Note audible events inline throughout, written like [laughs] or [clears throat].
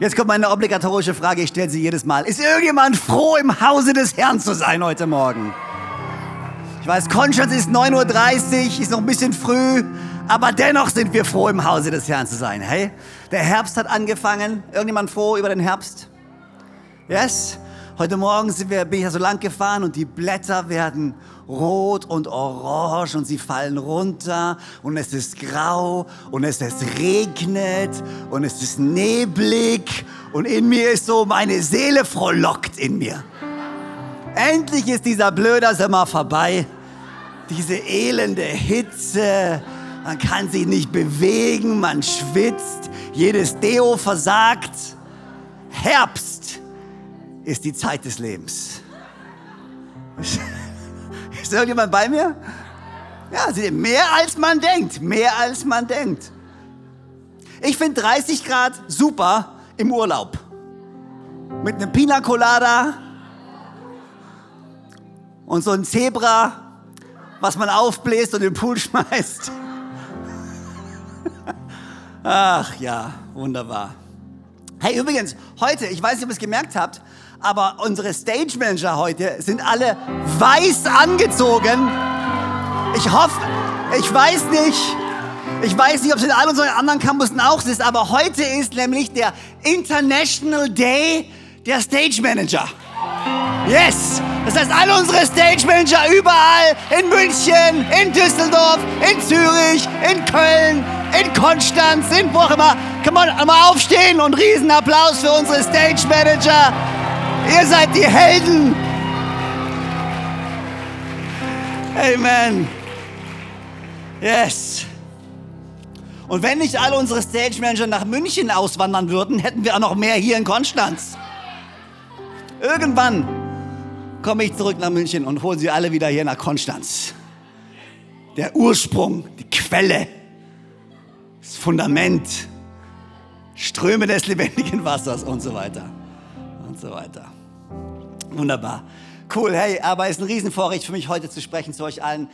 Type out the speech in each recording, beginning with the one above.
Jetzt kommt meine obligatorische Frage, ich stelle sie jedes Mal. Ist irgendjemand froh, im Hause des Herrn zu sein heute Morgen? Ich weiß, Konstanz ist 9.30 Uhr, ist noch ein bisschen früh, aber dennoch sind wir froh, im Hause des Herrn zu sein. Hey, der Herbst hat angefangen. Irgendjemand froh über den Herbst? Yes? Heute Morgen sind wir, bin ich ja so lang gefahren und die Blätter werden rot und orange und sie fallen runter und es ist grau und es ist regnet und es ist neblig und in mir ist so, meine Seele frohlockt in mir. Endlich ist dieser blöde Sommer vorbei. Diese elende Hitze, man kann sich nicht bewegen, man schwitzt, jedes Deo versagt. Herbst ist die Zeit des Lebens. Ist irgendjemand bei mir? Ja, mehr als man denkt, mehr als man denkt. Ich finde 30 Grad super im Urlaub. Mit einem Pina Colada und so ein Zebra, was man aufbläst und in den Pool schmeißt. Ach ja, wunderbar. Hey, übrigens, heute, ich weiß nicht, ob ihr es gemerkt habt, aber unsere Stage Manager heute sind alle weiß angezogen. Ich hoffe, ich weiß nicht, ich weiß nicht, ob es in all unseren anderen Campussen auch ist, aber heute ist nämlich der International Day der Stage Manager. Yes! Das heißt, alle unsere Stage Manager überall in München, in Düsseldorf, in Zürich, in Köln, in Konstanz, in wo auch immer. Kann man mal aufstehen und Riesenapplaus für unsere Stage Manager. Ihr seid die Helden. Amen. Yes. Und wenn nicht alle unsere Stage Manager nach München auswandern würden, hätten wir auch noch mehr hier in Konstanz. Irgendwann komme ich zurück nach München und hole sie alle wieder hier nach Konstanz. Der Ursprung, die Quelle, das Fundament, Ströme des lebendigen Wassers und so weiter und so weiter. Wunderbar. Cool, hey, aber es ist ein Riesenvorrecht für mich, heute zu sprechen zu euch allen.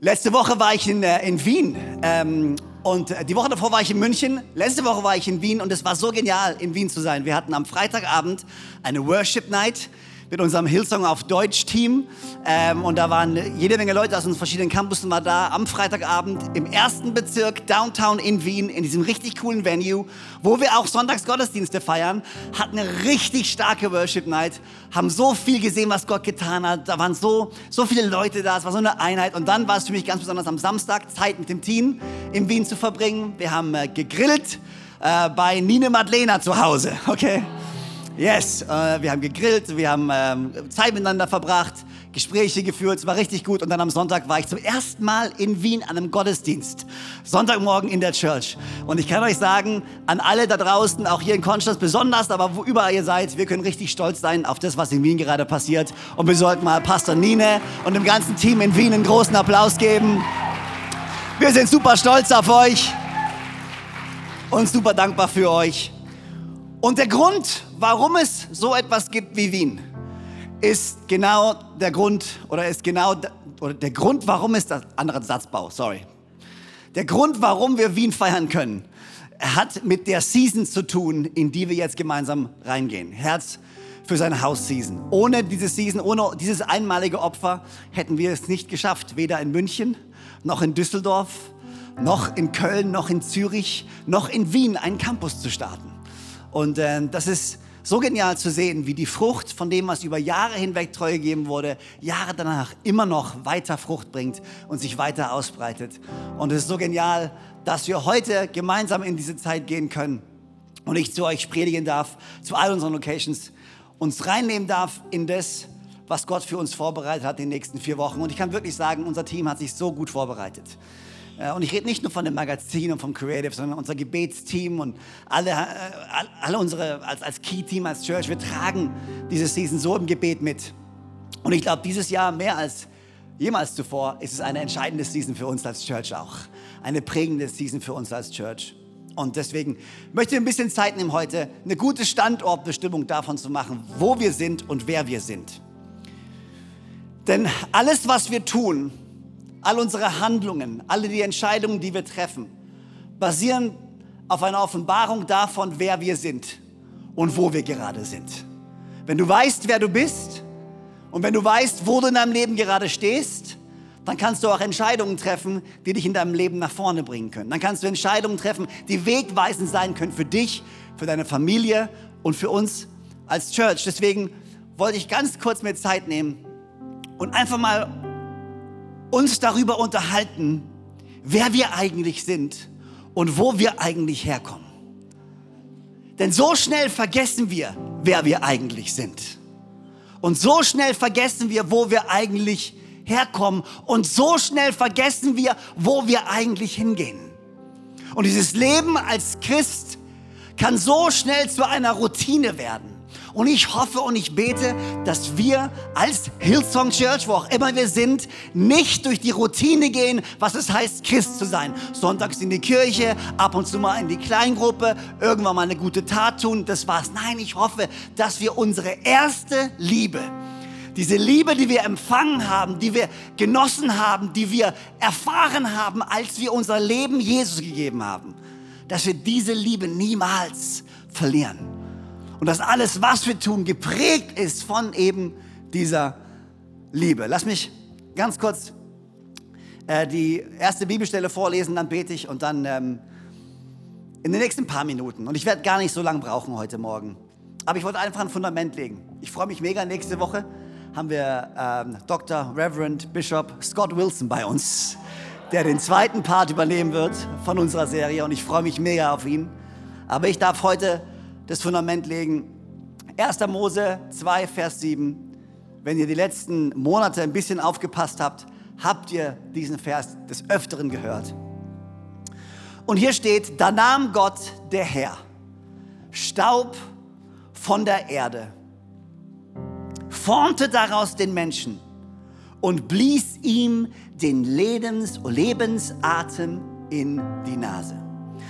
Letzte Woche war ich in, äh, in Wien ähm, und die Woche davor war ich in München. Letzte Woche war ich in Wien und es war so genial, in Wien zu sein. Wir hatten am Freitagabend eine Worship Night mit unserem Hillsong auf Deutsch Team. Ähm, und da waren jede Menge Leute aus unseren verschiedenen Campussen war da am Freitagabend im ersten Bezirk Downtown in Wien in diesem richtig coolen Venue, wo wir auch Sonntagsgottesdienste feiern. Hatten eine richtig starke Worship Night, haben so viel gesehen, was Gott getan hat. Da waren so, so viele Leute da, es war so eine Einheit. Und dann war es für mich ganz besonders am Samstag Zeit mit dem Team in Wien zu verbringen. Wir haben äh, gegrillt äh, bei Nine Madlena zu Hause, okay? Yes, äh, wir haben gegrillt, wir haben ähm, Zeit miteinander verbracht, Gespräche geführt, es war richtig gut. Und dann am Sonntag war ich zum ersten Mal in Wien an einem Gottesdienst. Sonntagmorgen in der Church. Und ich kann euch sagen, an alle da draußen, auch hier in Konstanz besonders, aber wo überall ihr seid, wir können richtig stolz sein auf das, was in Wien gerade passiert. Und wir sollten mal Pastor Nine und dem ganzen Team in Wien einen großen Applaus geben. Wir sind super stolz auf euch und super dankbar für euch. Und der Grund, warum es so etwas gibt wie Wien, ist genau der Grund, oder ist genau oder der Grund, warum es das andere Satzbau, sorry. Der Grund, warum wir Wien feiern können, hat mit der Season zu tun, in die wir jetzt gemeinsam reingehen. Herz für seine Hausseason. Ohne diese Season, ohne dieses einmalige Opfer hätten wir es nicht geschafft, weder in München noch in Düsseldorf, noch in Köln, noch in Zürich, noch in Wien einen Campus zu starten. Und äh, das ist so genial zu sehen, wie die Frucht von dem, was über Jahre hinweg treu gegeben wurde, Jahre danach immer noch weiter Frucht bringt und sich weiter ausbreitet. Und es ist so genial, dass wir heute gemeinsam in diese Zeit gehen können und ich zu euch predigen darf, zu all unseren Locations, uns reinnehmen darf in das, was Gott für uns vorbereitet hat in den nächsten vier Wochen. Und ich kann wirklich sagen, unser Team hat sich so gut vorbereitet. Und ich rede nicht nur von dem Magazin und vom Creative, sondern unser Gebetsteam und alle, äh, alle unsere, als, als Key-Team, als Church, wir tragen diese Season so im Gebet mit. Und ich glaube, dieses Jahr mehr als jemals zuvor ist es eine entscheidende Season für uns als Church auch. Eine prägende Season für uns als Church. Und deswegen möchte ich ein bisschen Zeit nehmen heute, eine gute Standortbestimmung davon zu machen, wo wir sind und wer wir sind. Denn alles, was wir tun, all unsere Handlungen, alle die Entscheidungen, die wir treffen, basieren auf einer Offenbarung davon, wer wir sind und wo wir gerade sind. Wenn du weißt, wer du bist und wenn du weißt, wo du in deinem Leben gerade stehst, dann kannst du auch Entscheidungen treffen, die dich in deinem Leben nach vorne bringen können. Dann kannst du Entscheidungen treffen, die wegweisend sein können für dich, für deine Familie und für uns als Church. Deswegen wollte ich ganz kurz mir Zeit nehmen, und einfach mal uns darüber unterhalten, wer wir eigentlich sind und wo wir eigentlich herkommen. Denn so schnell vergessen wir, wer wir eigentlich sind. Und so schnell vergessen wir, wo wir eigentlich herkommen. Und so schnell vergessen wir, wo wir eigentlich hingehen. Und dieses Leben als Christ kann so schnell zu einer Routine werden. Und ich hoffe und ich bete, dass wir als Hillsong Church, wo auch immer wir sind, nicht durch die Routine gehen, was es heißt, Christ zu sein. Sonntags in die Kirche, ab und zu mal in die Kleingruppe, irgendwann mal eine gute Tat tun, das war's. Nein, ich hoffe, dass wir unsere erste Liebe, diese Liebe, die wir empfangen haben, die wir genossen haben, die wir erfahren haben, als wir unser Leben Jesus gegeben haben, dass wir diese Liebe niemals verlieren. Und dass alles, was wir tun, geprägt ist von eben dieser Liebe. Lass mich ganz kurz äh, die erste Bibelstelle vorlesen, dann bete ich und dann ähm, in den nächsten paar Minuten. Und ich werde gar nicht so lange brauchen heute Morgen. Aber ich wollte einfach ein Fundament legen. Ich freue mich mega. Nächste Woche haben wir ähm, Dr. Reverend Bishop Scott Wilson bei uns, der den zweiten Part übernehmen wird von unserer Serie. Und ich freue mich mega auf ihn. Aber ich darf heute das Fundament legen. 1. Mose 2, Vers 7. Wenn ihr die letzten Monate ein bisschen aufgepasst habt, habt ihr diesen Vers des Öfteren gehört. Und hier steht, da nahm Gott der Herr Staub von der Erde, formte daraus den Menschen und blies ihm den Lebens Lebensatem in die Nase.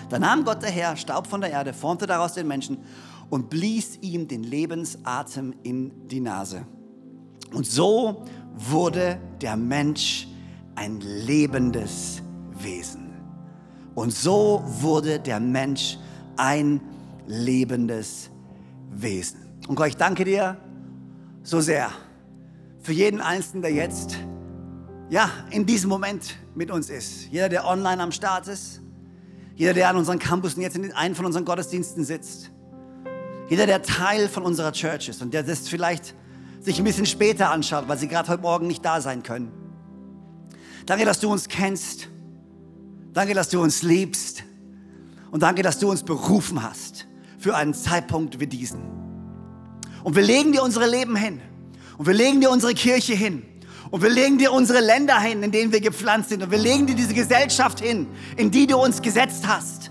Da nahm Gott der Herr Staub von der Erde, formte daraus den Menschen und blies ihm den Lebensatem in die Nase. Und so wurde der Mensch ein lebendes Wesen. Und so wurde der Mensch ein lebendes Wesen. Und Gott, ich danke dir so sehr für jeden Einzelnen, der jetzt ja, in diesem Moment mit uns ist. Jeder, der online am Start ist, jeder, der an unseren Campusen jetzt in einem von unseren Gottesdiensten sitzt. Jeder, der Teil von unserer Church ist und der das vielleicht sich ein bisschen später anschaut, weil sie gerade heute Morgen nicht da sein können. Danke, dass du uns kennst. Danke, dass du uns liebst. Und danke, dass du uns berufen hast für einen Zeitpunkt wie diesen. Und wir legen dir unsere Leben hin. Und wir legen dir unsere Kirche hin. Und wir legen dir unsere Länder hin, in denen wir gepflanzt sind. Und wir legen dir diese Gesellschaft hin, in die du uns gesetzt hast.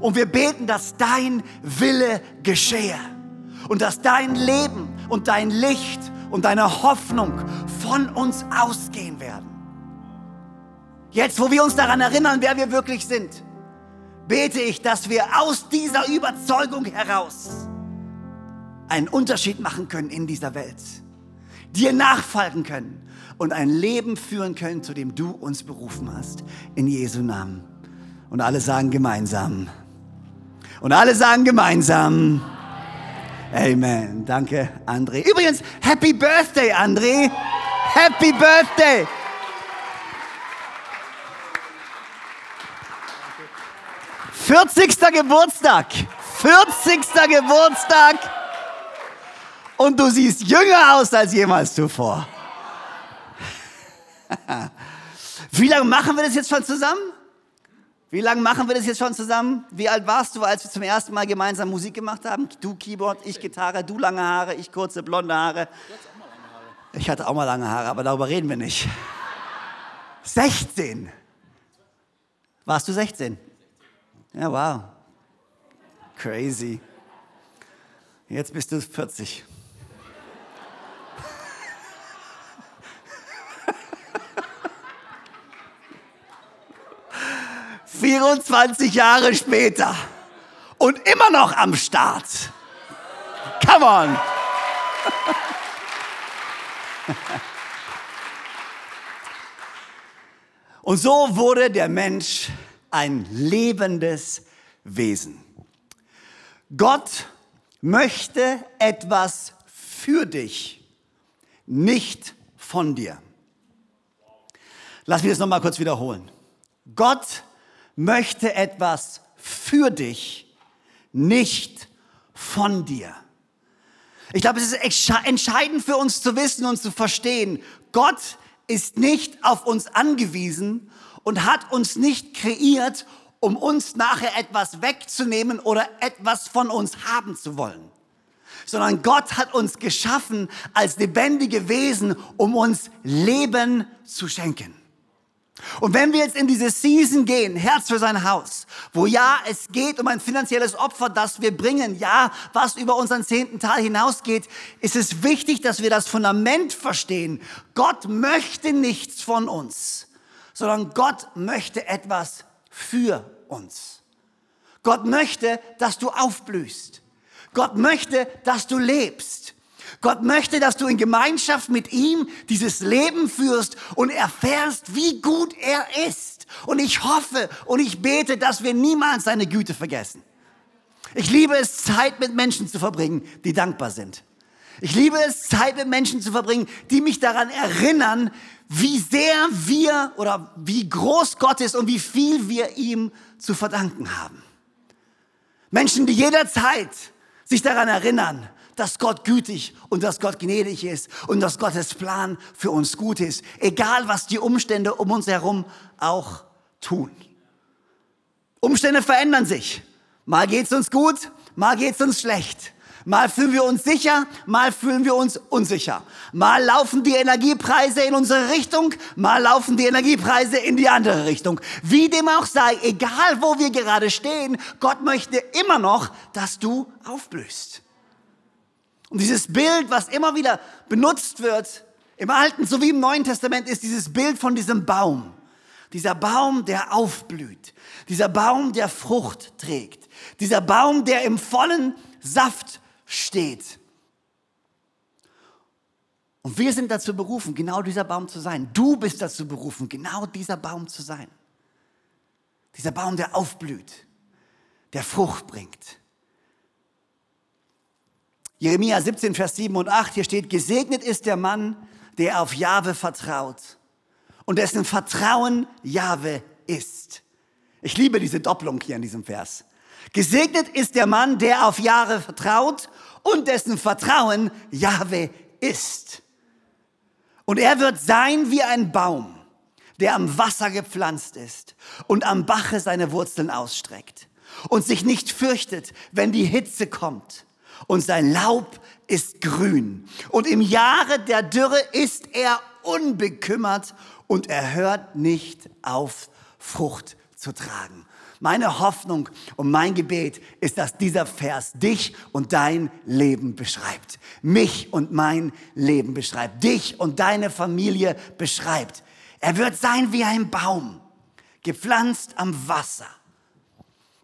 Und wir beten, dass dein Wille geschehe. Und dass dein Leben und dein Licht und deine Hoffnung von uns ausgehen werden. Jetzt, wo wir uns daran erinnern, wer wir wirklich sind, bete ich, dass wir aus dieser Überzeugung heraus einen Unterschied machen können in dieser Welt, dir nachfolgen können und ein Leben führen können, zu dem du uns berufen hast. In Jesu Namen. Und alle sagen gemeinsam. Und alle sagen gemeinsam. Amen. Danke, André. Übrigens, Happy Birthday, André. Happy Birthday. Vierzigster Geburtstag. Vierzigster Geburtstag. Und du siehst jünger aus als jemals zuvor. [laughs] Wie lange machen wir das jetzt schon zusammen? Wie lange machen wir das jetzt schon zusammen? Wie alt warst du, als wir zum ersten Mal gemeinsam Musik gemacht haben? Du Keyboard, ich Gitarre, du lange Haare, ich kurze blonde Haare. Ich hatte auch mal lange Haare, aber darüber reden wir nicht. [laughs] 16. Warst du 16? Ja, wow. Crazy. Jetzt bist du 40. 24 Jahre später und immer noch am Start. Come on. Und so wurde der Mensch ein lebendes Wesen. Gott möchte etwas für dich, nicht von dir. Lass mich das nochmal kurz wiederholen. Gott möchte etwas für dich, nicht von dir. Ich glaube, es ist entscheidend für uns zu wissen und zu verstehen, Gott ist nicht auf uns angewiesen und hat uns nicht kreiert, um uns nachher etwas wegzunehmen oder etwas von uns haben zu wollen. Sondern Gott hat uns geschaffen als lebendige Wesen, um uns Leben zu schenken. Und wenn wir jetzt in diese Season gehen, Herz für sein Haus, wo ja, es geht um ein finanzielles Opfer, das wir bringen, ja, was über unseren zehnten Teil hinausgeht, ist es wichtig, dass wir das Fundament verstehen. Gott möchte nichts von uns, sondern Gott möchte etwas für uns. Gott möchte, dass du aufblühst. Gott möchte, dass du lebst. Gott möchte, dass du in Gemeinschaft mit ihm dieses Leben führst und erfährst, wie gut er ist. Und ich hoffe und ich bete, dass wir niemals seine Güte vergessen. Ich liebe es, Zeit mit Menschen zu verbringen, die dankbar sind. Ich liebe es, Zeit mit Menschen zu verbringen, die mich daran erinnern, wie sehr wir oder wie groß Gott ist und wie viel wir ihm zu verdanken haben. Menschen, die jederzeit sich daran erinnern, dass Gott gütig und dass Gott gnädig ist und dass Gottes Plan für uns gut ist, egal was die Umstände um uns herum auch tun. Umstände verändern sich. Mal geht's uns gut, mal geht's uns schlecht. Mal fühlen wir uns sicher, mal fühlen wir uns unsicher. Mal laufen die Energiepreise in unsere Richtung, mal laufen die Energiepreise in die andere Richtung. Wie dem auch sei, egal wo wir gerade stehen, Gott möchte immer noch, dass du aufblühst. Und dieses Bild, was immer wieder benutzt wird, im Alten sowie im Neuen Testament, ist dieses Bild von diesem Baum. Dieser Baum, der aufblüht. Dieser Baum, der Frucht trägt. Dieser Baum, der im vollen Saft steht. Und wir sind dazu berufen, genau dieser Baum zu sein. Du bist dazu berufen, genau dieser Baum zu sein. Dieser Baum, der aufblüht, der Frucht bringt. Jeremia 17, Vers 7 und 8, hier steht, gesegnet ist der Mann, der auf Jahwe vertraut und dessen Vertrauen Jahwe ist. Ich liebe diese Doppelung hier in diesem Vers. Gesegnet ist der Mann, der auf Jahwe vertraut und dessen Vertrauen Jahwe ist. Und er wird sein wie ein Baum, der am Wasser gepflanzt ist und am Bache seine Wurzeln ausstreckt und sich nicht fürchtet, wenn die Hitze kommt und sein Laub ist grün. Und im Jahre der Dürre ist er unbekümmert und er hört nicht auf, Frucht zu tragen. Meine Hoffnung und mein Gebet ist, dass dieser Vers dich und dein Leben beschreibt. Mich und mein Leben beschreibt. Dich und deine Familie beschreibt. Er wird sein wie ein Baum, gepflanzt am Wasser,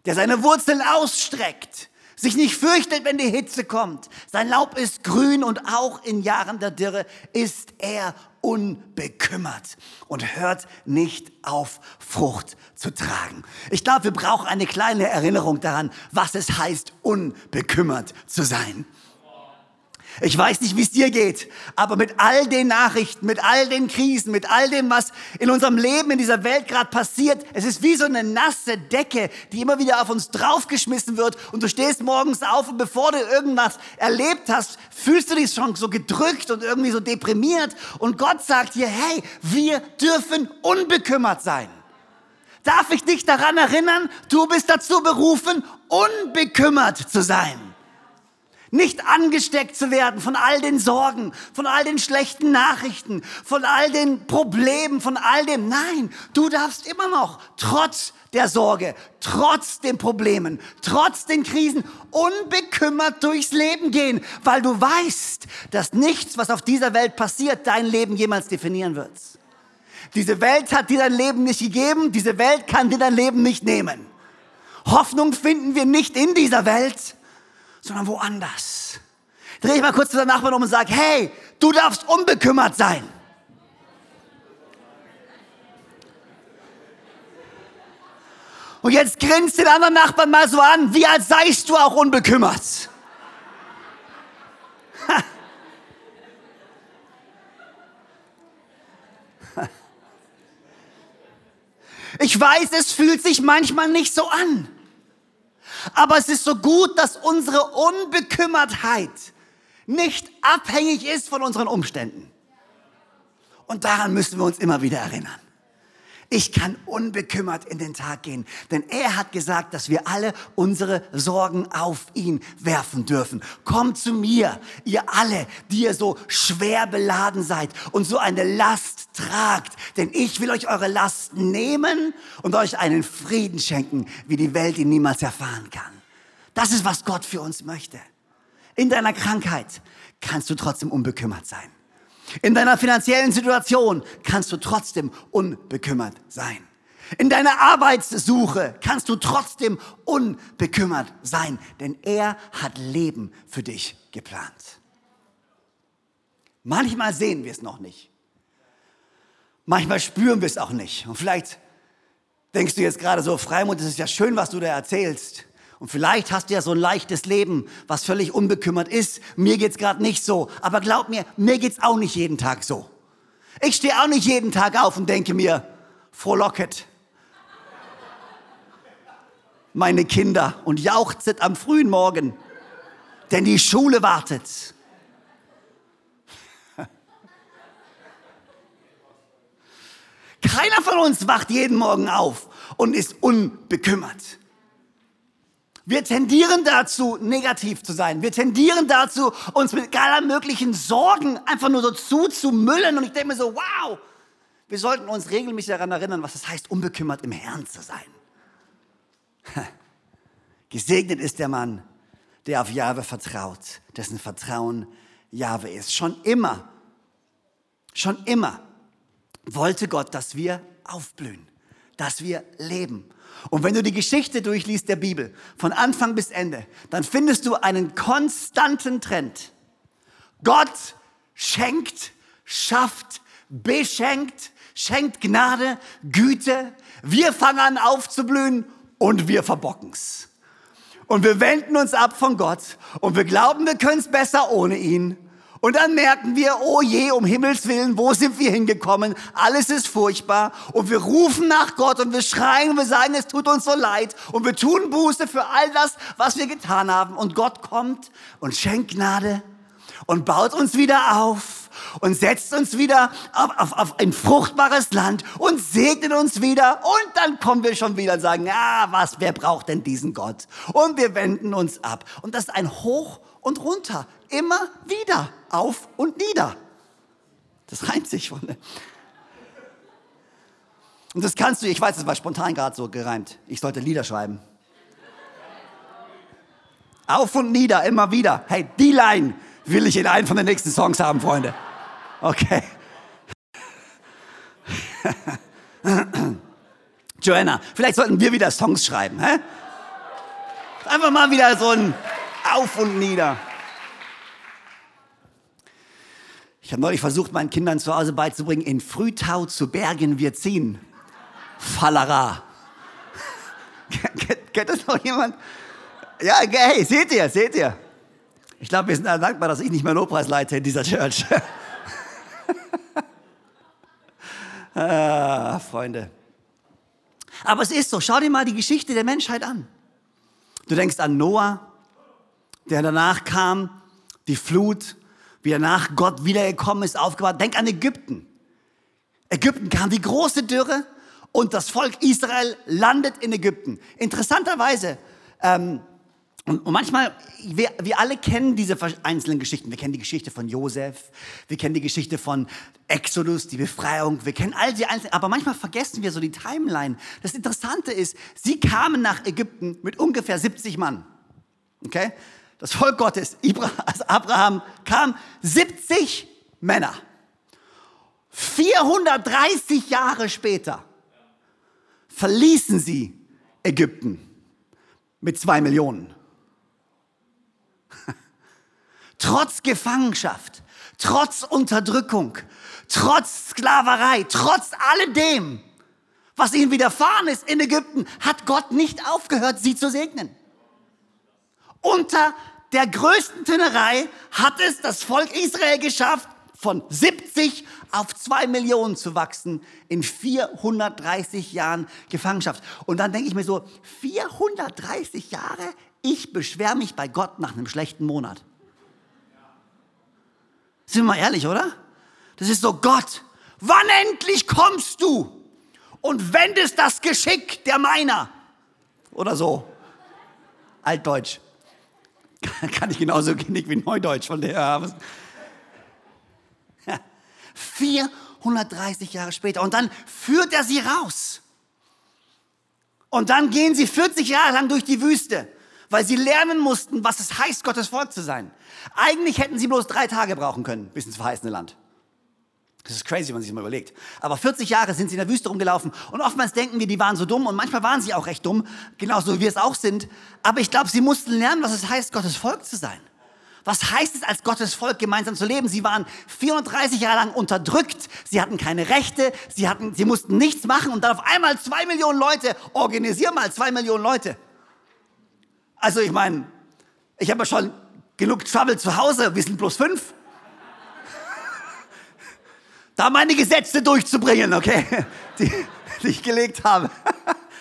der seine Wurzeln ausstreckt sich nicht fürchtet, wenn die Hitze kommt. Sein Laub ist grün und auch in Jahren der Dürre ist er unbekümmert und hört nicht auf, Frucht zu tragen. Ich glaube, wir brauchen eine kleine Erinnerung daran, was es heißt, unbekümmert zu sein. Ich weiß nicht, wie es dir geht, aber mit all den Nachrichten, mit all den Krisen, mit all dem, was in unserem Leben, in dieser Welt gerade passiert, es ist wie so eine nasse Decke, die immer wieder auf uns draufgeschmissen wird und du stehst morgens auf und bevor du irgendwas erlebt hast, fühlst du dich schon so gedrückt und irgendwie so deprimiert und Gott sagt dir, hey, wir dürfen unbekümmert sein. Darf ich dich daran erinnern, du bist dazu berufen, unbekümmert zu sein nicht angesteckt zu werden von all den Sorgen, von all den schlechten Nachrichten, von all den Problemen, von all dem. Nein, du darfst immer noch trotz der Sorge, trotz den Problemen, trotz den Krisen, unbekümmert durchs Leben gehen, weil du weißt, dass nichts, was auf dieser Welt passiert, dein Leben jemals definieren wird. Diese Welt hat dir dein Leben nicht gegeben, diese Welt kann dir dein Leben nicht nehmen. Hoffnung finden wir nicht in dieser Welt, sondern woanders. Dreh ich mal kurz zu deinem Nachbarn um und sag, hey, du darfst unbekümmert sein. Und jetzt grinst den anderen Nachbarn mal so an, wie als seist du auch unbekümmert. [laughs] Ich weiß, es fühlt sich manchmal nicht so an. Aber es ist so gut, dass unsere Unbekümmertheit nicht abhängig ist von unseren Umständen. Und daran müssen wir uns immer wieder erinnern. Ich kann unbekümmert in den Tag gehen, denn er hat gesagt, dass wir alle unsere Sorgen auf ihn werfen dürfen. Kommt zu mir, ihr alle, die ihr so schwer beladen seid und so eine Last tragt, denn ich will euch eure Last nehmen und euch einen Frieden schenken, wie die Welt ihn niemals erfahren kann. Das ist, was Gott für uns möchte. In deiner Krankheit kannst du trotzdem unbekümmert sein. In deiner finanziellen Situation kannst du trotzdem unbekümmert sein. In deiner Arbeitssuche kannst du trotzdem unbekümmert sein, denn er hat Leben für dich geplant. Manchmal sehen wir es noch nicht. Manchmal spüren wir es auch nicht. Und vielleicht denkst du jetzt gerade so, Freimund, das ist ja schön, was du da erzählst. Und vielleicht hast du ja so ein leichtes Leben, was völlig unbekümmert ist. Mir geht's gerade nicht so. Aber glaub mir, mir geht's auch nicht jeden Tag so. Ich stehe auch nicht jeden Tag auf und denke mir, frohlocket. Meine Kinder und jauchzet am frühen Morgen, denn die Schule wartet. Keiner von uns wacht jeden Morgen auf und ist unbekümmert. Wir tendieren dazu, negativ zu sein. Wir tendieren dazu, uns mit aller möglichen Sorgen einfach nur so zuzumüllen. Und ich denke mir so, wow, wir sollten uns regelmäßig daran erinnern, was es heißt, unbekümmert im Herrn zu sein. [laughs] Gesegnet ist der Mann, der auf Jahwe vertraut, dessen Vertrauen Jahwe ist. Schon immer, schon immer wollte Gott, dass wir aufblühen, dass wir leben. Und wenn du die Geschichte durchliest der Bibel, von Anfang bis Ende, dann findest du einen konstanten Trend. Gott schenkt, schafft, beschenkt, schenkt Gnade, Güte. Wir fangen an aufzublühen und wir verbocken's. Und wir wenden uns ab von Gott und wir glauben, wir können es besser ohne ihn. Und dann merken wir, oh je, um Himmels Willen, wo sind wir hingekommen? Alles ist furchtbar. Und wir rufen nach Gott und wir schreien und wir sagen, es tut uns so leid. Und wir tun Buße für all das, was wir getan haben. Und Gott kommt und schenkt Gnade und baut uns wieder auf und setzt uns wieder auf, auf, auf ein fruchtbares Land und segnet uns wieder. Und dann kommen wir schon wieder und sagen, ah, was, wer braucht denn diesen Gott? Und wir wenden uns ab. Und das ist ein Hoch und runter. Immer wieder. Auf und nieder. Das reimt sich von. Und das kannst du, ich weiß, es war spontan gerade so gereimt. Ich sollte Lieder schreiben. Auf und nieder, immer wieder. Hey, die Line will ich in einen von den nächsten Songs haben, Freunde. Okay. [laughs] Joanna, vielleicht sollten wir wieder Songs schreiben. Hä? Einfach mal wieder so ein auf und nieder. Ich habe neulich versucht, meinen Kindern zu Hause beizubringen, in Frühtau zu Bergen wir ziehen. Fallera. [laughs] Kennt das noch jemand? Ja, hey, seht ihr, seht ihr. Ich glaube, wir sind alle dankbar, dass ich nicht mehr Lobpreis leite in dieser Church. [laughs] ah, Freunde. Aber es ist so, schau dir mal die Geschichte der Menschheit an. Du denkst an Noah, der danach kam, die Flut, wie danach Gott wiedergekommen ist, aufgebaut. Denk an Ägypten. Ägypten kam die große Dürre und das Volk Israel landet in Ägypten. Interessanterweise, ähm, und manchmal, wir, wir alle kennen diese einzelnen Geschichten. Wir kennen die Geschichte von Josef, wir kennen die Geschichte von Exodus, die Befreiung, wir kennen all die einzelnen, aber manchmal vergessen wir so die Timeline. Das Interessante ist, sie kamen nach Ägypten mit ungefähr 70 Mann. Okay? Das Volk Gottes, also Abraham, kam 70 Männer. 430 Jahre später verließen sie Ägypten mit zwei Millionen. [laughs] trotz Gefangenschaft, trotz Unterdrückung, trotz Sklaverei, trotz alledem, was ihnen widerfahren ist in Ägypten, hat Gott nicht aufgehört, sie zu segnen. Unter der größten Tünnerei hat es das Volk Israel geschafft, von 70 auf 2 Millionen zu wachsen in 430 Jahren Gefangenschaft. Und dann denke ich mir so, 430 Jahre, ich beschwere mich bei Gott nach einem schlechten Monat. Sind wir mal ehrlich, oder? Das ist so, Gott, wann endlich kommst du und wendest das Geschick der Meiner? Oder so. Altdeutsch. Kann ich genauso wenig wie Neudeutsch von der. 430 Jahre später. Und dann führt er sie raus. Und dann gehen sie 40 Jahre lang durch die Wüste weil sie lernen mussten, was es heißt, Gottes Volk zu sein. Eigentlich hätten sie bloß drei Tage brauchen können bis ins verheißene Land. Das ist crazy, wenn man sich das mal überlegt. Aber 40 Jahre sind sie in der Wüste rumgelaufen und oftmals denken wir, die waren so dumm und manchmal waren sie auch recht dumm, genauso wie wir es auch sind. Aber ich glaube, sie mussten lernen, was es heißt, Gottes Volk zu sein. Was heißt es, als Gottes Volk gemeinsam zu leben? Sie waren 34 Jahre lang unterdrückt, sie hatten keine Rechte, sie, hatten, sie mussten nichts machen und dann auf einmal zwei Millionen Leute, organisier mal zwei Millionen Leute. Also ich meine, ich habe ja schon genug Trouble zu Hause, wir sind bloß fünf. Da meine Gesetze durchzubringen, okay, [laughs] die, die ich gelegt habe.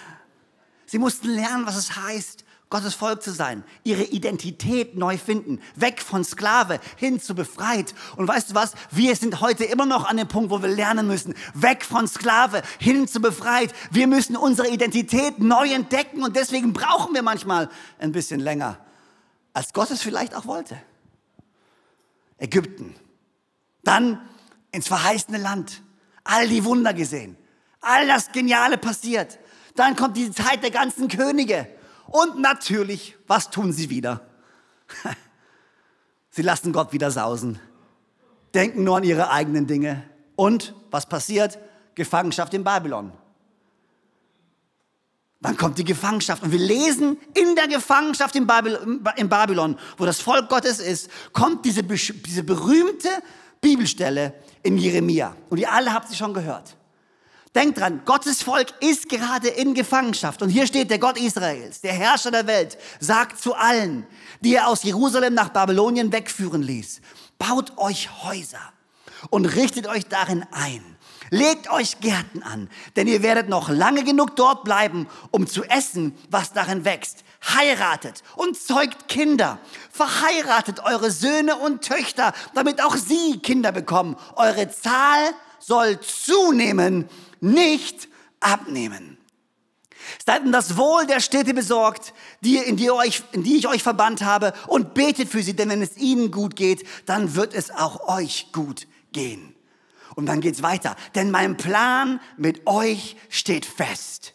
[laughs] Sie mussten lernen, was es heißt, Gottes Volk zu sein, ihre Identität neu finden, weg von Sklave hin zu befreit. Und weißt du was? Wir sind heute immer noch an dem Punkt, wo wir lernen müssen, weg von Sklave hin zu befreit. Wir müssen unsere Identität neu entdecken und deswegen brauchen wir manchmal ein bisschen länger, als Gott es vielleicht auch wollte. Ägypten, dann ins verheißene Land, all die Wunder gesehen, all das Geniale passiert. Dann kommt die Zeit der ganzen Könige. Und natürlich, was tun sie wieder? [laughs] sie lassen Gott wieder sausen, denken nur an ihre eigenen Dinge. Und was passiert? Gefangenschaft in Babylon. Dann kommt die Gefangenschaft. Und wir lesen in der Gefangenschaft in Babylon, wo das Volk Gottes ist, kommt diese, diese berühmte Bibelstelle in Jeremia. Und ihr alle habt sie schon gehört. Denkt dran, Gottes Volk ist gerade in Gefangenschaft. Und hier steht der Gott Israels, der Herrscher der Welt, sagt zu allen, die er aus Jerusalem nach Babylonien wegführen ließ, baut euch Häuser und richtet euch darin ein. Legt euch Gärten an, denn ihr werdet noch lange genug dort bleiben, um zu essen, was darin wächst. Heiratet und zeugt Kinder. Verheiratet eure Söhne und Töchter, damit auch sie Kinder bekommen. Eure Zahl soll zunehmen nicht abnehmen. Seid um das Wohl der Städte besorgt, die, in, die euch, in die ich euch verbannt habe, und betet für sie, denn wenn es ihnen gut geht, dann wird es auch euch gut gehen. Und dann geht's weiter, denn mein Plan mit euch steht fest.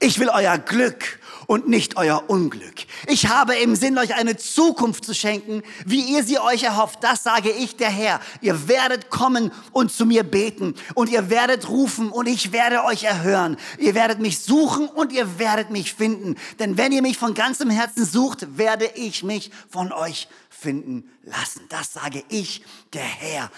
Ich will euer Glück und nicht euer Unglück. Ich habe im Sinn, euch eine Zukunft zu schenken, wie ihr sie euch erhofft. Das sage ich der Herr. Ihr werdet kommen und zu mir beten und ihr werdet rufen und ich werde euch erhören. Ihr werdet mich suchen und ihr werdet mich finden. Denn wenn ihr mich von ganzem Herzen sucht, werde ich mich von euch finden lassen. Das sage ich, der Herr.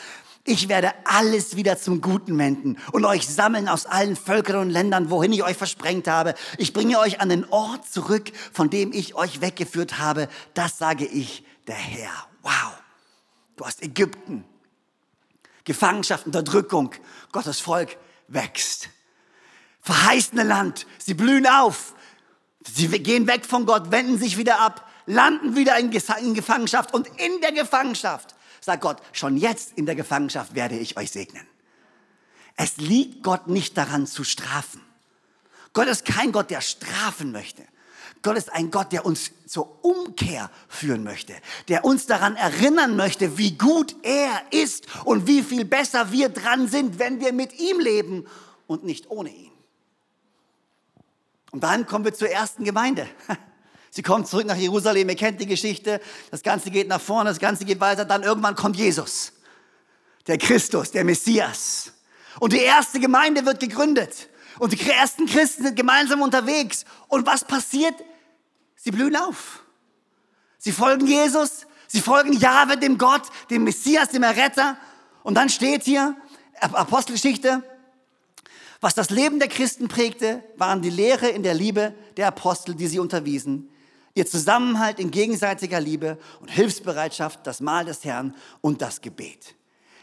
Ich werde alles wieder zum Guten wenden und euch sammeln aus allen Völkern und Ländern, wohin ich euch versprengt habe. Ich bringe euch an den Ort zurück, von dem ich euch weggeführt habe. Das sage ich, der Herr. Wow. Du hast Ägypten. Gefangenschaft, Unterdrückung. Gottes Volk wächst. Verheißene Land. Sie blühen auf. Sie gehen weg von Gott, wenden sich wieder ab, landen wieder in Gefangenschaft und in der Gefangenschaft sagt Gott, schon jetzt in der Gefangenschaft werde ich euch segnen. Es liegt Gott nicht daran zu strafen. Gott ist kein Gott, der strafen möchte. Gott ist ein Gott, der uns zur Umkehr führen möchte, der uns daran erinnern möchte, wie gut er ist und wie viel besser wir dran sind, wenn wir mit ihm leben und nicht ohne ihn. Und dann kommen wir zur ersten Gemeinde. [laughs] Sie kommt zurück nach Jerusalem, ihr kennt die Geschichte, das Ganze geht nach vorne, das Ganze geht weiter, dann irgendwann kommt Jesus, der Christus, der Messias. Und die erste Gemeinde wird gegründet. Und die ersten Christen sind gemeinsam unterwegs. Und was passiert? Sie blühen auf. Sie folgen Jesus, sie folgen Jahwe, dem Gott, dem Messias, dem Erretter. Und dann steht hier, Apostelgeschichte, was das Leben der Christen prägte, waren die Lehre in der Liebe der Apostel, die sie unterwiesen, ihr Zusammenhalt in gegenseitiger Liebe und Hilfsbereitschaft, das Mahl des Herrn und das Gebet.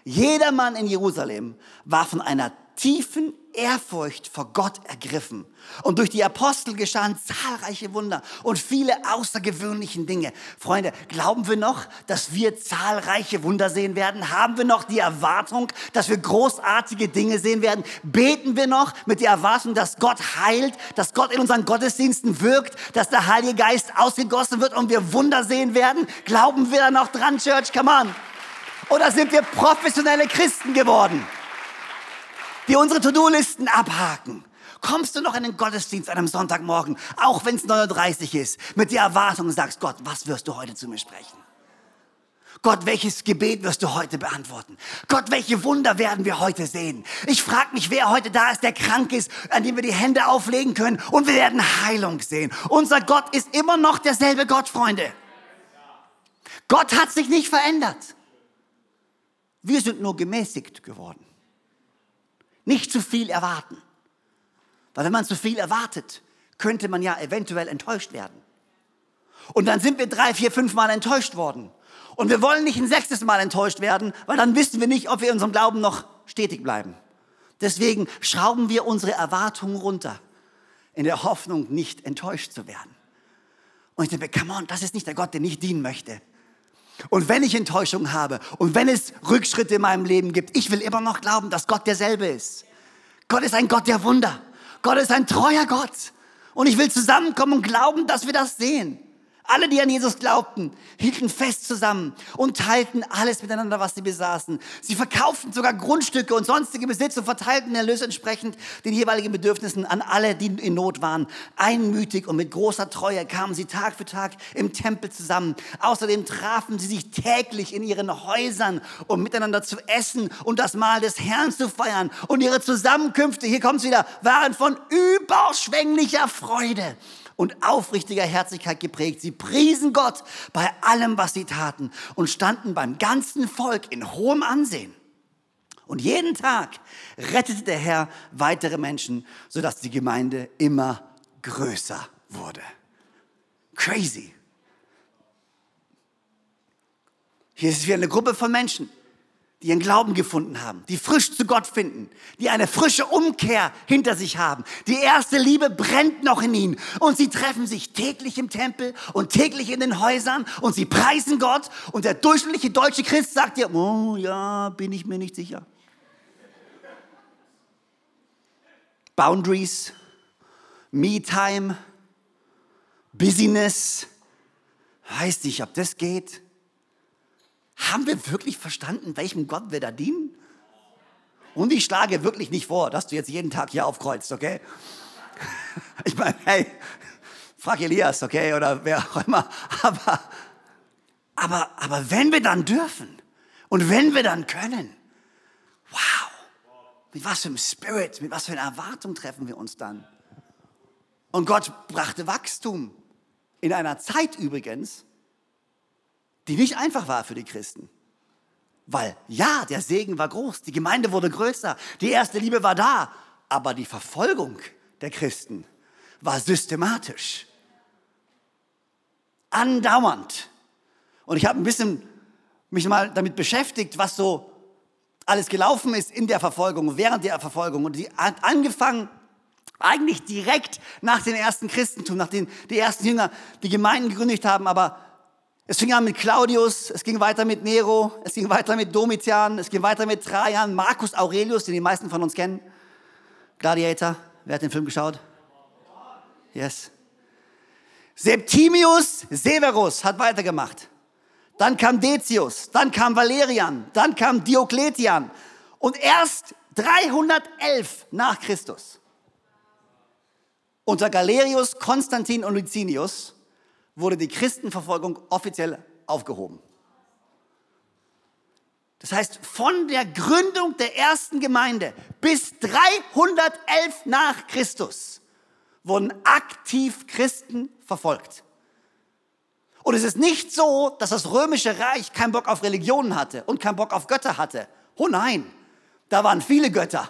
Jeder Mann in Jerusalem war von einer tiefen Ehrfurcht vor Gott ergriffen. Und durch die Apostel geschahen zahlreiche Wunder und viele außergewöhnliche Dinge. Freunde, glauben wir noch, dass wir zahlreiche Wunder sehen werden? Haben wir noch die Erwartung, dass wir großartige Dinge sehen werden? Beten wir noch mit der Erwartung, dass Gott heilt, dass Gott in unseren Gottesdiensten wirkt, dass der Heilige Geist ausgegossen wird und wir Wunder sehen werden? Glauben wir da noch dran, Church? Come on. Oder sind wir professionelle Christen geworden? Die unsere To-Do-Listen abhaken. Kommst du noch in den Gottesdienst an einem Sonntagmorgen, auch wenn es 39 ist, mit der Erwartung sagst, Gott, was wirst du heute zu mir sprechen? Gott, welches Gebet wirst du heute beantworten? Gott, welche Wunder werden wir heute sehen? Ich frage mich, wer heute da ist, der krank ist, an dem wir die Hände auflegen können und wir werden Heilung sehen. Unser Gott ist immer noch derselbe Gott, Freunde. Gott hat sich nicht verändert. Wir sind nur gemäßigt geworden. Nicht zu viel erwarten. Weil wenn man zu viel erwartet, könnte man ja eventuell enttäuscht werden. Und dann sind wir drei, vier, fünf Mal enttäuscht worden. Und wir wollen nicht ein sechstes Mal enttäuscht werden, weil dann wissen wir nicht, ob wir in unserem Glauben noch stetig bleiben. Deswegen schrauben wir unsere Erwartungen runter, in der Hoffnung, nicht enttäuscht zu werden. Und ich denke, come on, das ist nicht der Gott, den ich dienen möchte. Und wenn ich Enttäuschung habe und wenn es Rückschritte in meinem Leben gibt, ich will immer noch glauben, dass Gott derselbe ist. Gott ist ein Gott der Wunder. Gott ist ein treuer Gott. Und ich will zusammenkommen und glauben, dass wir das sehen. Alle, die an Jesus glaubten, hielten fest zusammen und teilten alles miteinander, was sie besaßen. Sie verkauften sogar Grundstücke und sonstige Besitz und verteilten den Erlös entsprechend den jeweiligen Bedürfnissen an alle, die in Not waren. Einmütig und mit großer Treue kamen sie Tag für Tag im Tempel zusammen. Außerdem trafen sie sich täglich in ihren Häusern, um miteinander zu essen und das Mahl des Herrn zu feiern. Und ihre Zusammenkünfte, hier kommt es wieder, waren von überschwänglicher Freude und aufrichtiger Herzlichkeit geprägt. Sie priesen Gott bei allem, was sie taten und standen beim ganzen Volk in hohem Ansehen. Und jeden Tag rettete der Herr weitere Menschen, sodass die Gemeinde immer größer wurde. Crazy. Hier ist es wie eine Gruppe von Menschen, die ihren Glauben gefunden haben, die frisch zu Gott finden, die eine frische Umkehr hinter sich haben. Die erste Liebe brennt noch in ihnen und sie treffen sich täglich im Tempel und täglich in den Häusern und sie preisen Gott und der durchschnittliche deutsche Christ sagt dir, oh ja, bin ich mir nicht sicher. Boundaries, Me-Time, Busyness, weiß nicht, ob das geht. Haben wir wirklich verstanden, welchem Gott wir da dienen? Und ich schlage wirklich nicht vor, dass du jetzt jeden Tag hier aufkreuzt, okay? [laughs] Ich meine, hey, frag Elias, okay, oder wer auch immer. [laughs] Aber, aber, aber wenn wir dann dürfen und wenn wir dann können, wow, mit was für einem Spirit, mit was für einer Erwartung treffen wir uns dann? Und Gott brachte Wachstum in einer Zeit übrigens, die nicht einfach war für die Christen. Weil ja, der Segen war groß, die Gemeinde wurde größer, die erste Liebe war da, aber die Verfolgung der Christen war systematisch. Andauernd. Und ich habe ein bisschen mich mal damit beschäftigt, was so alles gelaufen ist in der Verfolgung, während der Verfolgung. Und die hat angefangen eigentlich direkt nach dem ersten Christentum, nachdem die ersten Jünger die Gemeinden gegründet haben, aber es fing an mit Claudius, es ging weiter mit Nero, es ging weiter mit Domitian, es ging weiter mit Trajan, Marcus Aurelius, den die meisten von uns kennen. Gladiator, wer hat den Film geschaut? Yes. Septimius Severus hat weitergemacht. Dann kam Decius, dann kam Valerian, dann kam Diokletian. Und erst 311 nach Christus, unter Galerius, Konstantin und Licinius, wurde die Christenverfolgung offiziell aufgehoben. Das heißt, von der Gründung der ersten Gemeinde bis 311 nach Christus wurden aktiv Christen verfolgt. Und es ist nicht so, dass das römische Reich keinen Bock auf Religionen hatte und keinen Bock auf Götter hatte. Oh nein, da waren viele Götter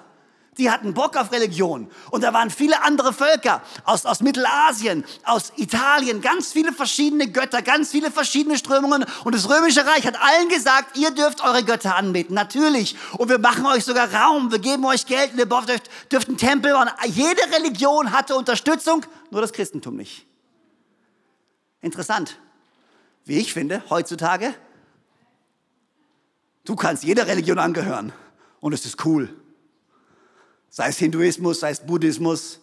die hatten Bock auf Religion. Und da waren viele andere Völker aus, aus Mittelasien, aus Italien, ganz viele verschiedene Götter, ganz viele verschiedene Strömungen. Und das Römische Reich hat allen gesagt, ihr dürft eure Götter anbeten. Natürlich. Und wir machen euch sogar Raum, wir geben euch Geld ihr dürft, dürft einen Tempel bauen. Jede Religion hatte Unterstützung, nur das Christentum nicht. Interessant. Wie ich finde, heutzutage, du kannst jeder Religion angehören. Und es ist cool. Sei es Hinduismus, sei es Buddhismus,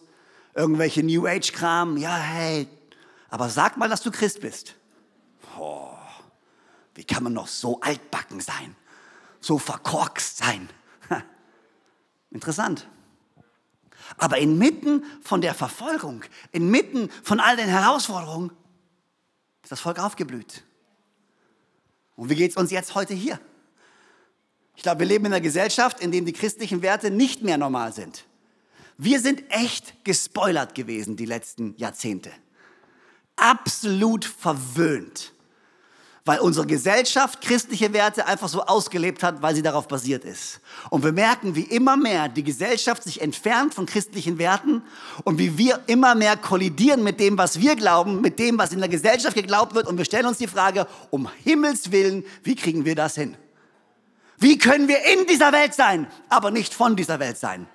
irgendwelche New Age-Kram. Ja, hey, aber sag mal, dass du Christ bist. Oh, wie kann man noch so altbacken sein? So verkorkst sein? Interessant. Aber inmitten von der Verfolgung, inmitten von all den Herausforderungen, ist das Volk aufgeblüht. Und wie geht es uns jetzt heute hier? Glaube, wir leben in einer Gesellschaft, in der die christlichen Werte nicht mehr normal sind. Wir sind echt gespoilert gewesen die letzten Jahrzehnte. Absolut verwöhnt, weil unsere Gesellschaft christliche Werte einfach so ausgelebt hat, weil sie darauf basiert ist. Und wir merken, wie immer mehr die Gesellschaft sich entfernt von christlichen Werten und wie wir immer mehr kollidieren mit dem, was wir glauben, mit dem, was in der Gesellschaft geglaubt wird. Und wir stellen uns die Frage, um Himmels Willen, wie kriegen wir das hin? Wie können wir in dieser Welt sein, aber nicht von dieser Welt sein?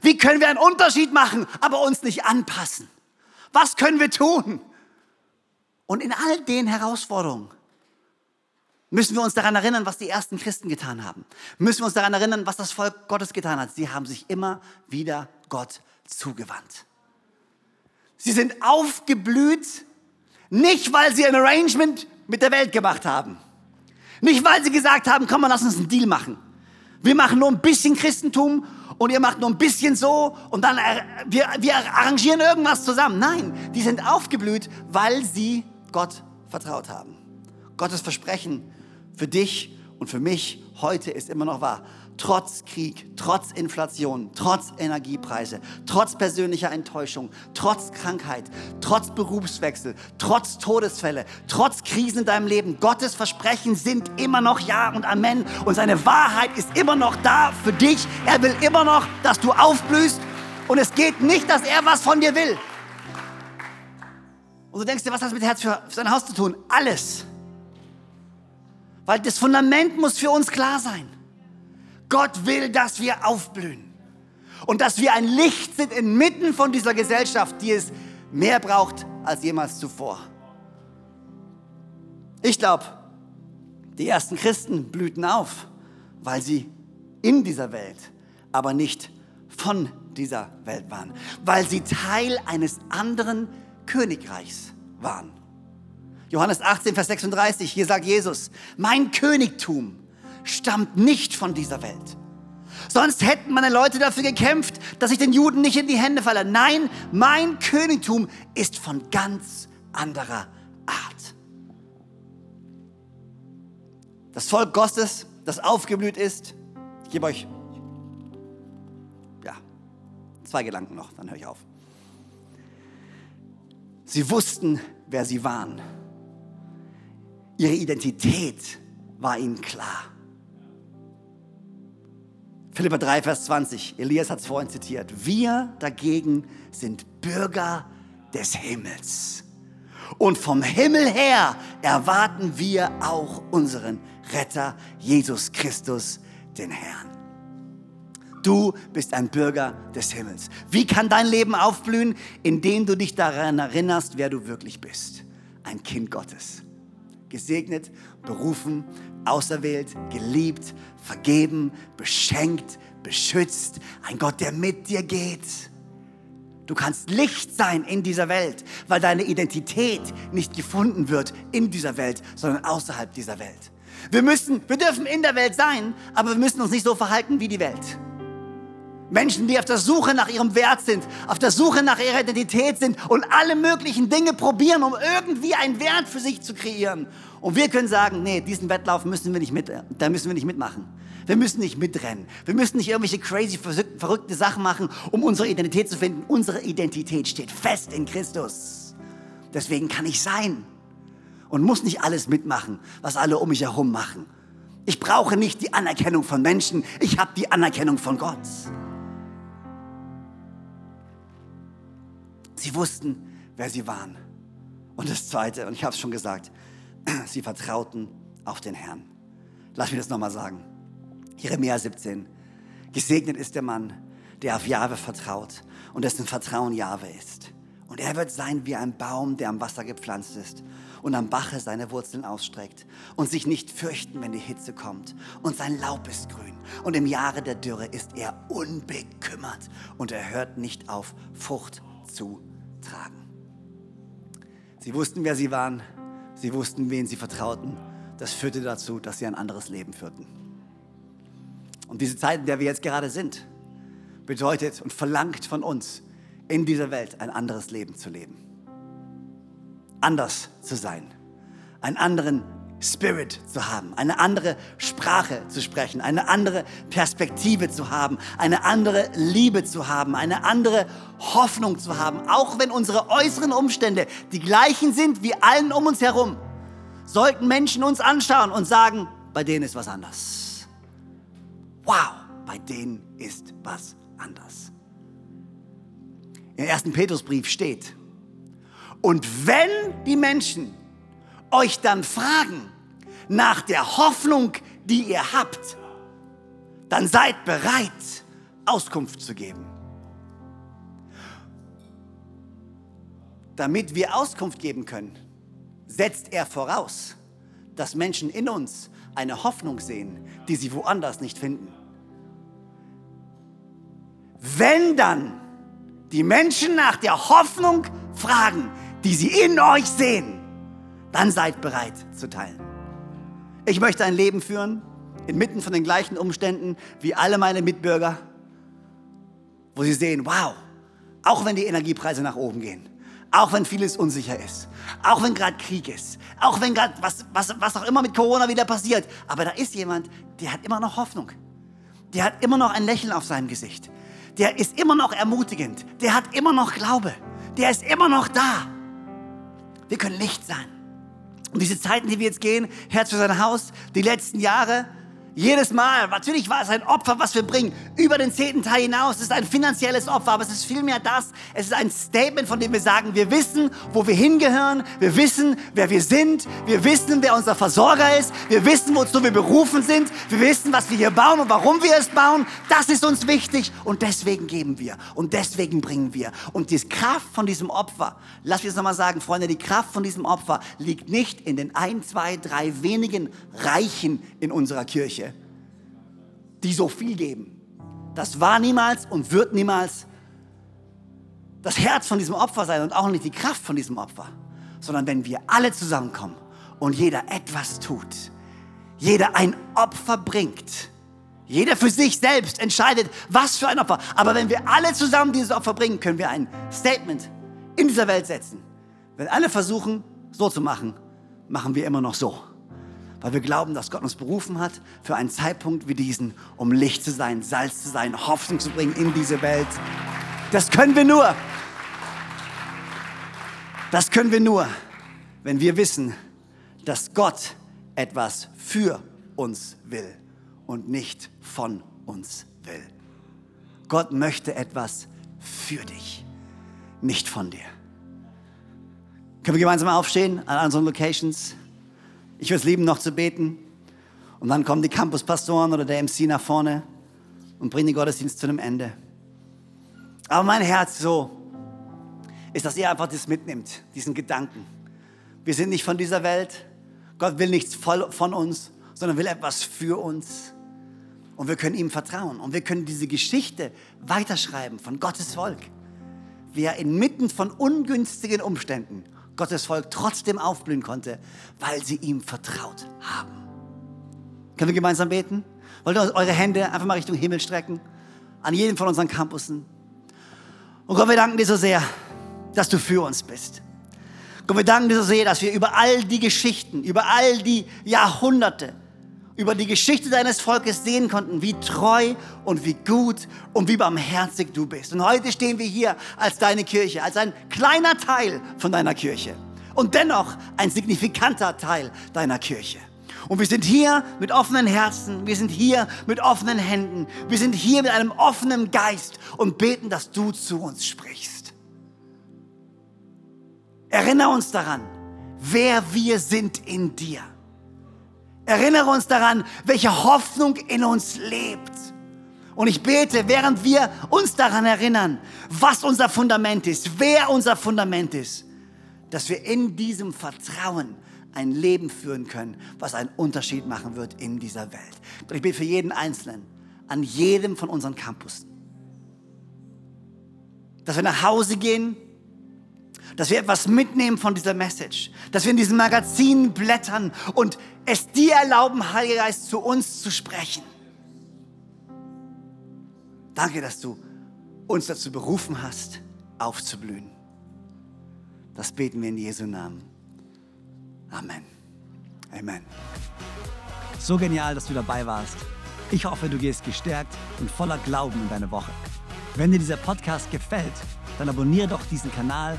Wie können wir einen Unterschied machen, aber uns nicht anpassen? Was können wir tun? Und in all den Herausforderungen müssen wir uns daran erinnern, was die ersten Christen getan haben. Müssen wir uns daran erinnern, was das Volk Gottes getan hat. Sie haben sich immer wieder Gott zugewandt. Sie sind aufgeblüht, nicht weil sie ein Arrangement mit der Welt gemacht haben nicht, weil sie gesagt haben, komm mal, lass uns einen Deal machen. Wir machen nur ein bisschen Christentum und ihr macht nur ein bisschen so und dann wir, wir arrangieren irgendwas zusammen. Nein, die sind aufgeblüht, weil sie Gott vertraut haben. Gottes Versprechen für dich und für mich heute ist immer noch wahr trotz Krieg, trotz Inflation, trotz Energiepreise, trotz persönlicher Enttäuschung, trotz Krankheit, trotz Berufswechsel, trotz Todesfälle, trotz Krisen in deinem Leben. Gottes Versprechen sind immer noch Ja und Amen. Und seine Wahrheit ist immer noch da für dich. Er will immer noch, dass du aufblühst. Und es geht nicht, dass er was von dir will. Und du denkst dir, was hat das mit Herz für, für sein Haus zu tun? Alles. Weil das Fundament muss für uns klar sein. Gott will, dass wir aufblühen. Und dass wir ein Licht sind inmitten von dieser Gesellschaft, die es mehr braucht als jemals zuvor. Ich glaube, die ersten Christen blühten auf, weil sie in dieser Welt, aber nicht von dieser Welt waren, weil sie Teil eines anderen Königreichs waren. Johannes 18, Vers 36, hier sagt Jesus, mein Königtum stammt nicht von dieser Welt. Sonst hätten meine Leute dafür gekämpft, dass ich den Juden nicht in die Hände falle. Nein, mein Königtum ist von ganz anderer Art. Das Volk Gottes, das aufgeblüht ist, ich gebe euch ja, zwei Gedanken noch, dann höre ich auf. Sie wussten, wer sie waren. Ihre Identität war ihnen klar. Philippa 3, Vers 20. Elias hat es vorhin zitiert. Wir dagegen sind Bürger des Himmels. Und vom Himmel her erwarten wir auch unseren Retter, Jesus Christus, den Herrn. Du bist ein Bürger des Himmels. Wie kann dein Leben aufblühen? Indem du dich daran erinnerst, wer du wirklich bist. Ein Kind Gottes. Gesegnet, berufen, auserwählt, geliebt, vergeben, beschenkt, beschützt. Ein Gott, der mit dir geht. Du kannst Licht sein in dieser Welt, weil deine Identität nicht gefunden wird in dieser Welt, sondern außerhalb dieser Welt. Wir müssen, wir dürfen in der Welt sein, aber wir müssen uns nicht so verhalten wie die Welt. Menschen, die auf der Suche nach ihrem Wert sind, auf der Suche nach ihrer Identität sind und alle möglichen Dinge probieren, um irgendwie einen Wert für sich zu kreieren. Und wir können sagen, nee, diesen Wettlauf müssen wir nicht mit, da müssen wir nicht mitmachen. Wir müssen nicht mitrennen. Wir müssen nicht irgendwelche crazy, verrückte Sachen machen, um unsere Identität zu finden. Unsere Identität steht fest in Christus. Deswegen kann ich sein und muss nicht alles mitmachen, was alle um mich herum machen. Ich brauche nicht die Anerkennung von Menschen, ich habe die Anerkennung von Gott. Sie wussten, wer sie waren. Und das Zweite, und ich habe es schon gesagt, [clears throat] sie vertrauten auf den Herrn. Lass mich das nochmal sagen. Jeremia 17. Gesegnet ist der Mann, der auf Jahwe vertraut und dessen Vertrauen Jahwe ist. Und er wird sein wie ein Baum, der am Wasser gepflanzt ist und am Bache seine Wurzeln ausstreckt und sich nicht fürchten, wenn die Hitze kommt. Und sein Laub ist grün. Und im Jahre der Dürre ist er unbekümmert und er hört nicht auf, Frucht zu tragen. Sie wussten, wer sie waren. Sie wussten, wen sie vertrauten. Das führte dazu, dass sie ein anderes Leben führten. Und diese Zeit, in der wir jetzt gerade sind, bedeutet und verlangt von uns, in dieser Welt ein anderes Leben zu leben. Anders zu sein. Einen anderen Spirit zu haben, eine andere Sprache zu sprechen, eine andere Perspektive zu haben, eine andere Liebe zu haben, eine andere Hoffnung zu haben, auch wenn unsere äußeren Umstände die gleichen sind wie allen um uns herum. Sollten Menschen uns anschauen und sagen, bei denen ist was anders wow, bei denen ist was anders. Im ersten Petrusbrief steht, und wenn die Menschen euch dann fragen nach der Hoffnung, die ihr habt, dann seid bereit, Auskunft zu geben. Damit wir Auskunft geben können, setzt er voraus, dass Menschen in uns eine Hoffnung sehen, die sie woanders nicht finden. Wenn dann die Menschen nach der Hoffnung fragen, die sie in euch sehen, dann seid bereit zu teilen. Ich möchte ein Leben führen, inmitten von den gleichen Umständen wie alle meine Mitbürger, wo sie sehen, wow, auch wenn die Energiepreise nach oben gehen, auch wenn vieles unsicher ist, auch wenn gerade Krieg ist, auch wenn gerade was, was, was auch immer mit Corona wieder passiert. Aber da ist jemand, der hat immer noch Hoffnung. Der hat immer noch ein Lächeln auf seinem Gesicht. Der ist immer noch ermutigend. Der hat immer noch Glaube. Der ist immer noch da. Wir können Licht sein. Und diese Zeiten, die wir jetzt gehen, Herz für sein Haus, die letzten Jahre, jedes Mal, natürlich war es ein Opfer, was wir bringen, über den zehnten Teil hinaus. Es ist ein finanzielles Opfer, aber es ist vielmehr das. Es ist ein Statement, von dem wir sagen, wir wissen, wo wir hingehören, wir wissen, wer wir sind, wir wissen, wer unser Versorger ist, wir wissen, wozu wir berufen sind, wir wissen, was wir hier bauen und warum wir es bauen. Das ist uns wichtig und deswegen geben wir und deswegen bringen wir. Und die Kraft von diesem Opfer, lass mich das nochmal sagen, Freunde, die Kraft von diesem Opfer liegt nicht in den ein, zwei, drei wenigen Reichen in unserer Kirche die so viel geben. Das war niemals und wird niemals das Herz von diesem Opfer sein und auch nicht die Kraft von diesem Opfer, sondern wenn wir alle zusammenkommen und jeder etwas tut, jeder ein Opfer bringt, jeder für sich selbst entscheidet, was für ein Opfer. Aber wenn wir alle zusammen dieses Opfer bringen, können wir ein Statement in dieser Welt setzen. Wenn alle versuchen, so zu machen, machen wir immer noch so weil wir glauben, dass Gott uns berufen hat für einen Zeitpunkt wie diesen, um Licht zu sein, Salz zu sein, Hoffnung zu bringen in diese Welt. Das können wir nur. Das können wir nur, wenn wir wissen, dass Gott etwas für uns will und nicht von uns will. Gott möchte etwas für dich, nicht von dir. Können wir gemeinsam aufstehen an unseren Locations? Ich würde es lieben, noch zu beten. Und dann kommen die Campuspastoren oder der MC nach vorne und bringen den Gottesdienst zu einem Ende. Aber mein Herz so ist, dass ihr einfach das mitnimmt, diesen Gedanken. Wir sind nicht von dieser Welt. Gott will nichts von uns, sondern will etwas für uns. Und wir können ihm vertrauen. Und wir können diese Geschichte weiterschreiben von Gottes Volk. wie er inmitten von ungünstigen Umständen Gottes Volk trotzdem aufblühen konnte, weil sie ihm vertraut haben. Können wir gemeinsam beten? Wollt ihr eure Hände einfach mal Richtung Himmel strecken? An jedem von unseren Campussen. Und Gott, wir danken dir so sehr, dass du für uns bist. Gott, wir danken dir so sehr, dass wir über all die Geschichten, über all die Jahrhunderte, über die Geschichte deines Volkes sehen konnten, wie treu und wie gut und wie barmherzig du bist. Und heute stehen wir hier als deine Kirche, als ein kleiner Teil von deiner Kirche und dennoch ein signifikanter Teil deiner Kirche. Und wir sind hier mit offenen Herzen, wir sind hier mit offenen Händen, wir sind hier mit einem offenen Geist und beten, dass du zu uns sprichst. Erinnere uns daran, wer wir sind in dir. Erinnere uns daran, welche Hoffnung in uns lebt. Und ich bete, während wir uns daran erinnern, was unser Fundament ist, wer unser Fundament ist, dass wir in diesem Vertrauen ein Leben führen können, was einen Unterschied machen wird in dieser Welt. Und ich bete für jeden Einzelnen, an jedem von unseren Campussen, dass wir nach Hause gehen dass wir etwas mitnehmen von dieser Message, dass wir in diesem Magazin blättern und es dir erlauben, Heiliger Geist, zu uns zu sprechen. Danke, dass du uns dazu berufen hast, aufzublühen. Das beten wir in Jesu Namen. Amen. Amen. So genial, dass du dabei warst. Ich hoffe, du gehst gestärkt und voller Glauben in deine Woche. Wenn dir dieser Podcast gefällt, dann abonniere doch diesen Kanal